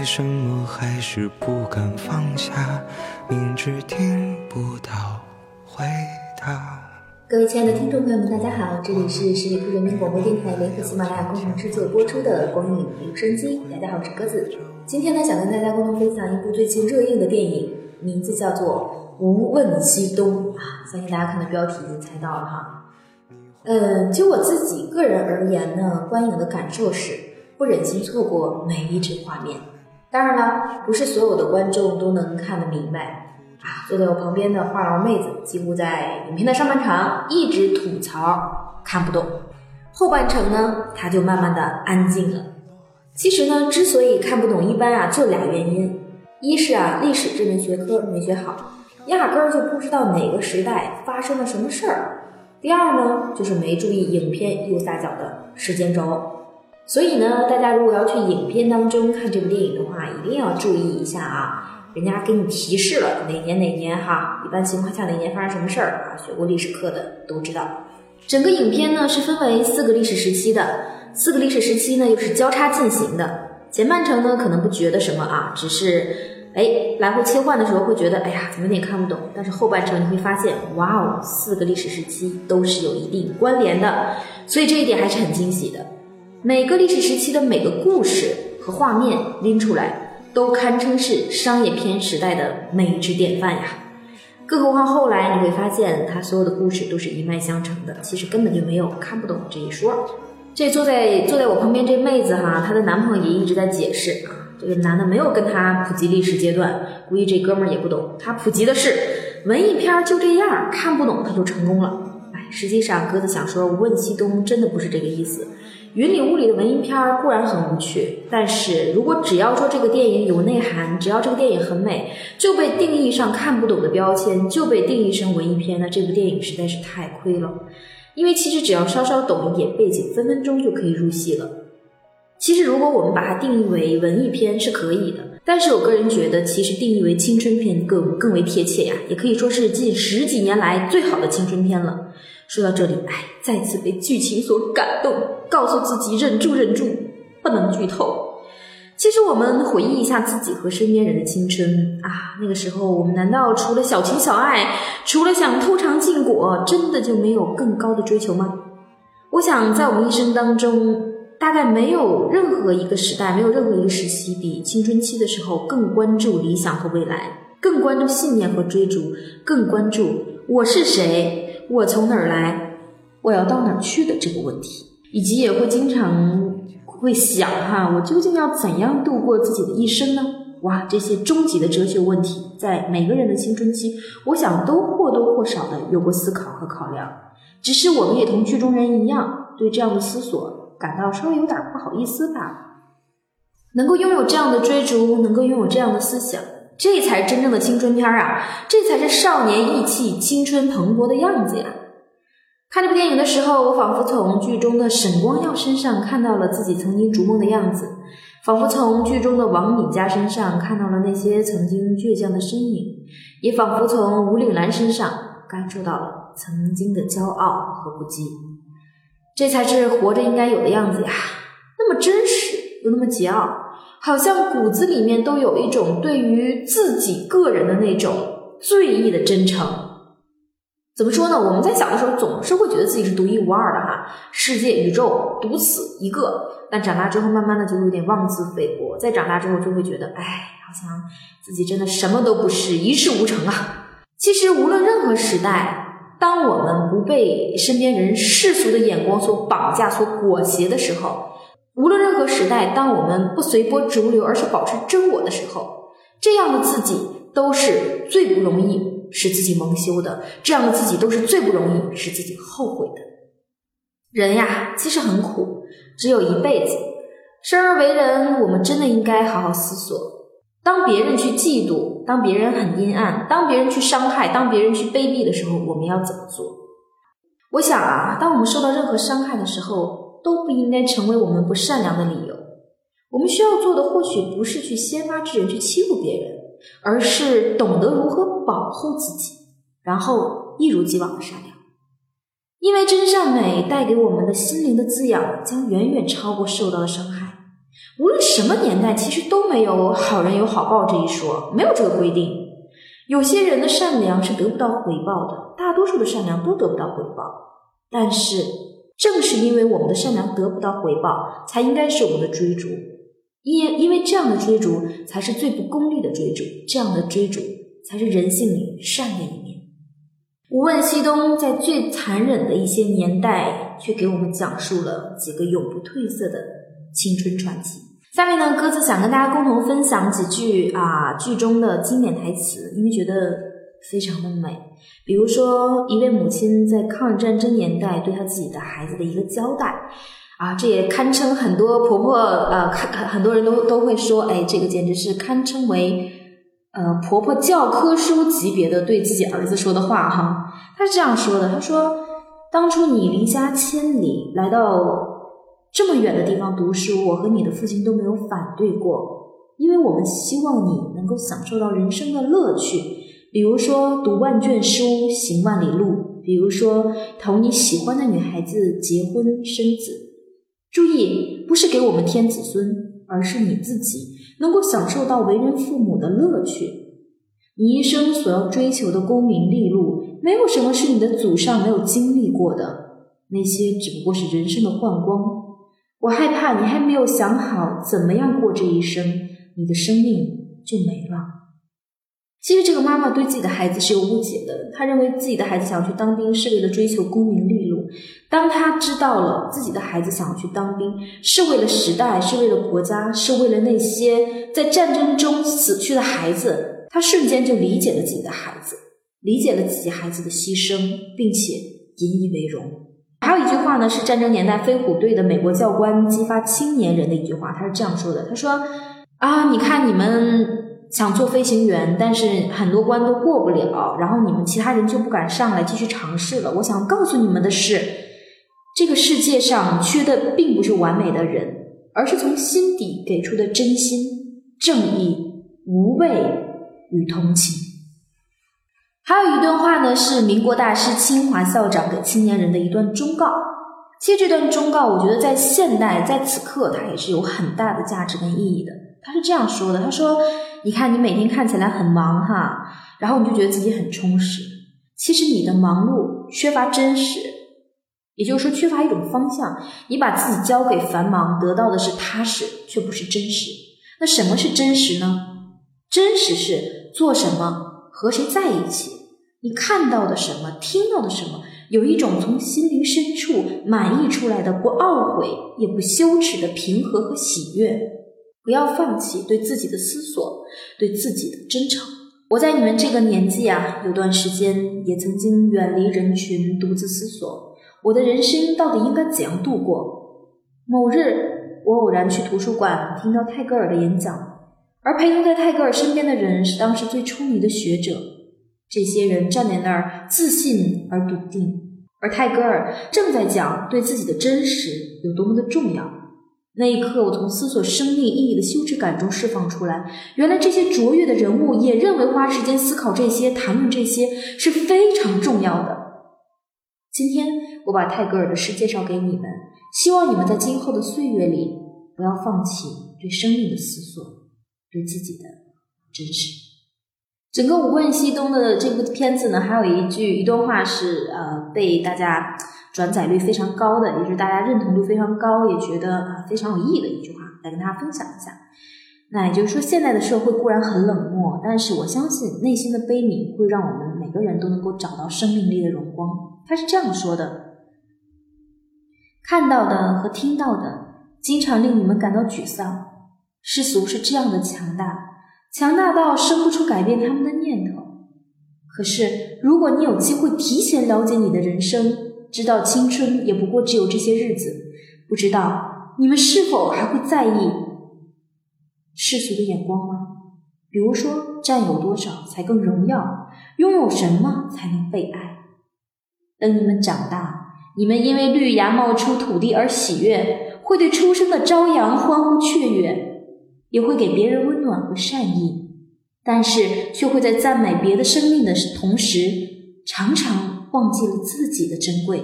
为什么还是不敢放下，明知听不到回答。各位亲爱的听众朋友们，大家好，这里是十里铺人民广播电台联合喜马拉雅共同制作播出的《光影留声机》。大家好，我是鸽子。今天呢，想跟大家共同分享一部最近热映的电影，名字叫做《无问西东》啊。相信大家看到标题已经猜到了哈。嗯，就我自己个人而言呢，观影的感受是不忍心错过每一帧画面。当然了，不是所有的观众都能看得明白。啊，坐在我旁边的话痨妹子，几乎在影片的上半场一直吐槽看不懂，后半程呢，她就慢慢的安静了。其实呢，之所以看不懂，一般啊就俩原因：一是啊历史这门学科没学好，压根儿就不知道哪个时代发生了什么事儿；第二呢，就是没注意影片右下角的时间轴。所以呢，大家如果要去影片当中看这部电影的话，一定要注意一下啊。人家给你提示了哪年哪年哈，一般情况下哪年发生什么事儿啊？学过历史课的都知道。整个影片呢是分为四个历史时期的，四个历史时期呢又是交叉进行的。前半程呢可能不觉得什么啊，只是哎来回切换的时候会觉得哎呀怎么有点看不懂。但是后半程你会发现，哇哦，四个历史时期都是有一定关联的，所以这一点还是很惊喜的。每个历史时期的每个故事和画面拎出来。都堪称是商业片时代的美之典范呀！更何况后来你会发现，他所有的故事都是一脉相承的，其实根本就没有看不懂这一说。这坐在坐在我旁边这妹子哈，她的男朋友也一直在解释啊，这个男的没有跟她普及历史阶段，估计这哥们儿也不懂。他普及的是文艺片就这样，看不懂他就成功了。实际上鸽子想说，无问西东真的不是这个意思。云里雾里的文艺片固然很无趣，但是如果只要说这个电影有内涵，只要这个电影很美，就被定义上看不懂的标签，就被定义成文艺片，那这部电影实在是太亏了。因为其实只要稍稍懂一点背景，分分钟就可以入戏了。其实如果我们把它定义为文艺片是可以的，但是我个人觉得，其实定义为青春片更更为贴切呀，也可以说是近十几年来最好的青春片了。说到这里，哎，再次被剧情所感动，告诉自己忍住，忍住，不能剧透。其实我们回忆一下自己和身边人的青春啊，那个时候我们难道除了小情小爱，除了想偷尝禁果，真的就没有更高的追求吗？我想，在我们一生当中，大概没有任何一个时代，没有任何一个时期，比青春期的时候更关注理想和未来，更关注信念和追逐，更关注我是谁。我从哪儿来，我要到哪儿去的这个问题，以及也会经常会想哈，我究竟要怎样度过自己的一生呢？哇，这些终极的哲学问题，在每个人的青春期，我想都或多或少的有过思考和考量。只是我们也同剧中人一样，对这样的思索感到稍微有点不好意思吧。能够拥有这样的追逐，能够拥有这样的思想。这才真正的青春片啊！这才是少年意气、青春蓬勃的样子呀！看这部电影的时候，我仿佛从剧中的沈光耀身上看到了自己曾经逐梦的样子，仿佛从剧中的王敏佳身上看到了那些曾经倔强的身影，也仿佛从吴岭澜身上感受到了曾经的骄傲和不羁。这才是活着应该有的样子呀！那么真实，又那么桀骜。好像骨子里面都有一种对于自己个人的那种最意的真诚。怎么说呢？我们在小的时候总是会觉得自己是独一无二的哈，世界宇宙独此一个。但长大之后，慢慢的就会有点妄自菲薄。再长大之后，就会觉得，哎，好像自己真的什么都不是，一事无成啊。其实，无论任何时代，当我们不被身边人世俗的眼光所绑架、所裹挟的时候。无论任何时代，当我们不随波逐流，而是保持真我的时候，这样的自己都是最不容易使自己蒙羞的。这样的自己都是最不容易使自己后悔的。人呀，其实很苦，只有一辈子。生而为人，我们真的应该好好思索：当别人去嫉妒，当别人很阴暗，当别人去伤害，当别人去卑鄙的时候，我们要怎么做？我想啊，当我们受到任何伤害的时候，都不应该成为我们不善良的理由。我们需要做的，或许不是去先发制人去欺负别人，而是懂得如何保护自己，然后一如既往的善良。因为真善美带给我们的心灵的滋养，将远远超过受到的伤害。无论什么年代，其实都没有好人有好报这一说，没有这个规定。有些人的善良是得不到回报的，大多数的善良都得不到回报。但是，正是因为我们的善良得不到回报，才应该是我们的追逐。因因为这样的追逐才是最不功利的追逐，这样的追逐才是人性里善的一面。无问西东在最残忍的一些年代，却给我们讲述了几个永不褪色的青春传奇。下面呢，鸽子想跟大家共同分享几句啊剧中的经典台词，因为觉得非常的美。比如说，一位母亲在抗日战争年代对她自己的孩子的一个交代。啊，这也堪称很多婆婆呃，很很多人都都会说，哎，这个简直是堪称为呃婆婆教科书级别的对自己儿子说的话哈。她是这样说的，她说：“当初你离家千里来到这么远的地方读书，我和你的父亲都没有反对过，因为我们希望你能够享受到人生的乐趣，比如说读万卷书，行万里路，比如说同你喜欢的女孩子结婚生子。”注意，不是给我们添子孙，而是你自己能够享受到为人父母的乐趣。你一生所要追求的功名利禄，没有什么是你的祖上没有经历过的，那些只不过是人生的幻光。我害怕你还没有想好怎么样过这一生，你的生命就没了。其实这个妈妈对自己的孩子是有误解的，她认为自己的孩子想要去当兵是为了追求功名利禄。当她知道了自己的孩子想要去当兵是为了时代，是为了国家，是为了那些在战争中死去的孩子，她瞬间就理解了自己的孩子，理解了自己孩子的牺牲，并且引以为荣。还有一句话呢，是战争年代飞虎队的美国教官激发青年人的一句话，他是这样说的：“他说啊，你看你们。”想做飞行员，但是很多关都过不了，然后你们其他人就不敢上来继续尝试了。我想告诉你们的是，这个世界上缺的并不是完美的人，而是从心底给出的真心、正义、无畏与同情。还有一段话呢，是民国大师清华校长给青年人的一段忠告。其实这段忠告，我觉得在现代，在此刻，它也是有很大的价值跟意义的。他是这样说的：“他说。”你看，你每天看起来很忙哈，然后你就觉得自己很充实。其实你的忙碌缺乏真实，也就是说缺乏一种方向。你把自己交给繁忙，得到的是踏实，却不是真实。那什么是真实呢？真实是做什么，和谁在一起，你看到的什么，听到的什么，有一种从心灵深处满溢出来的不懊悔也不羞耻的平和和喜悦。不要放弃对自己的思索，对自己的真诚。我在你们这个年纪啊，有段时间也曾经远离人群，独自思索我的人生到底应该怎样度过。某日，我偶然去图书馆听到泰戈尔的演讲，而陪同在泰戈尔身边的人是当时最出名的学者。这些人站在那儿，自信而笃定，而泰戈尔正在讲对自己的真实有多么的重要。那一刻，我从思索生命意义的羞耻感中释放出来。原来这些卓越的人物也认为花时间思考这些、谈论这些是非常重要的。今天我把泰戈尔的诗介绍给你们，希望你们在今后的岁月里不要放弃对生命的思索，对自己的真实。整个《无问西东》的这部片子呢，还有一句一段话是呃被大家。转载率非常高的，也是大家认同度非常高，也觉得啊非常有意义的一句话，来跟大家分享一下。那也就是说，现在的社会固然很冷漠，但是我相信内心的悲悯会让我们每个人都能够找到生命力的荣光。他是这样说的：看到的和听到的，经常令你们感到沮丧。世俗是这样的强大，强大到生不出改变他们的念头。可是，如果你有机会提前了解你的人生，知道青春也不过只有这些日子，不知道你们是否还会在意世俗的眼光吗？比如说，占有多少才更荣耀？拥有什么才能被爱？等你们长大，你们因为绿芽冒出土地而喜悦，会对出生的朝阳欢呼雀跃，也会给别人温暖和善意，但是却会在赞美别的生命的同时，常常忘记了自己的珍贵。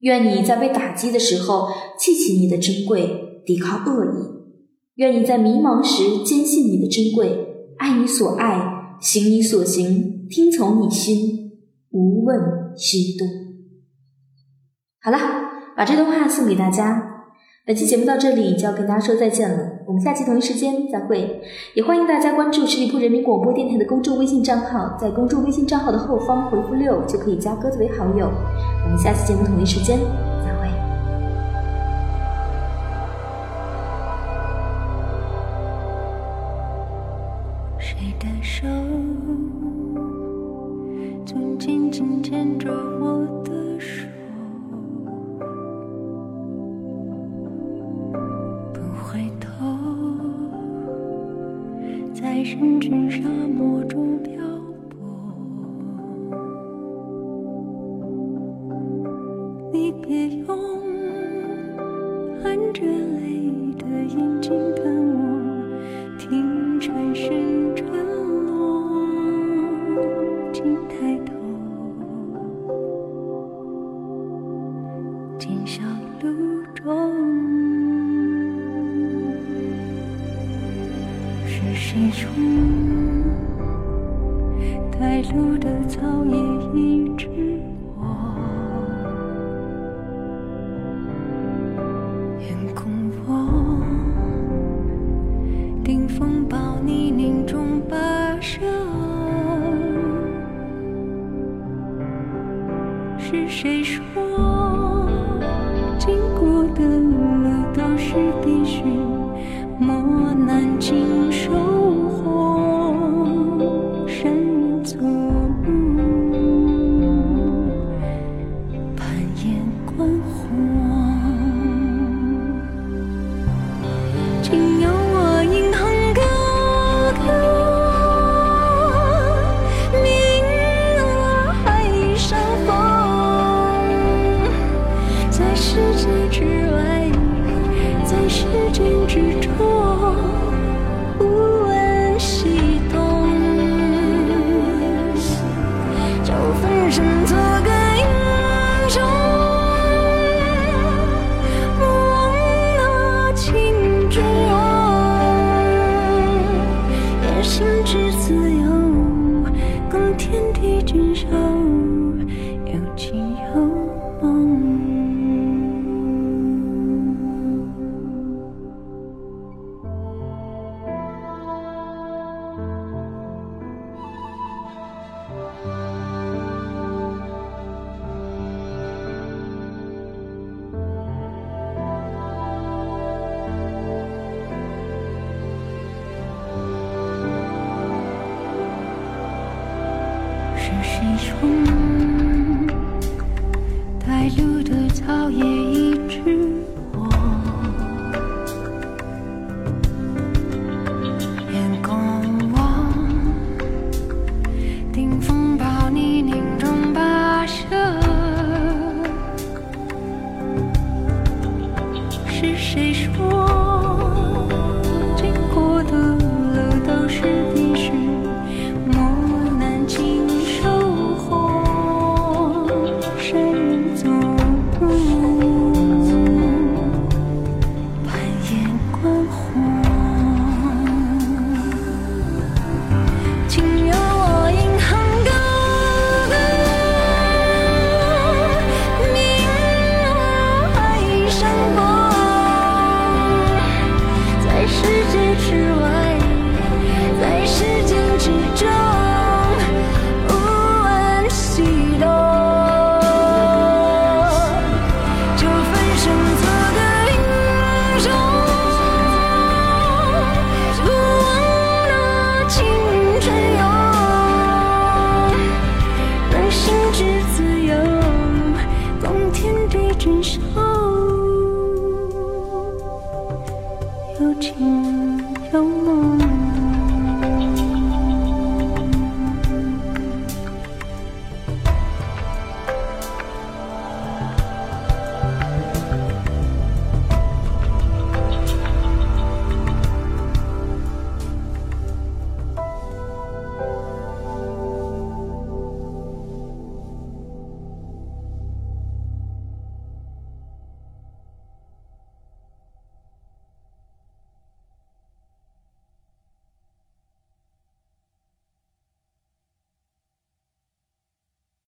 愿你在被打击的时候记起你的珍贵，抵抗恶意；愿你在迷茫时坚信你的珍贵，爱你所爱，行你所行，听从你心，无问西东。好了，把这段话送给大家。本期节目到这里就要跟大家说再见了，我们下期同一时间再会。也欢迎大家关注十里铺人民广播电台的公众微信账号，在公众微信账号的后方回复六就可以加鸽子为好友。我们下期节目同一时间在沙漠中漂泊，你别用含着泪的眼睛看我，听蝉声沉落，请抬头，见小路中。是谁说带路的草也一直过？眼空我，顶风暴泥泞中跋涉。是谁说磨难经收获，深足攀岩观火，今有我引吭高歌，明我海上风，在世界之外，在时间之中。也一支火，眼共望，顶风暴泥泞中跋涉。是谁说，经过的路都是必，磨难尽收获。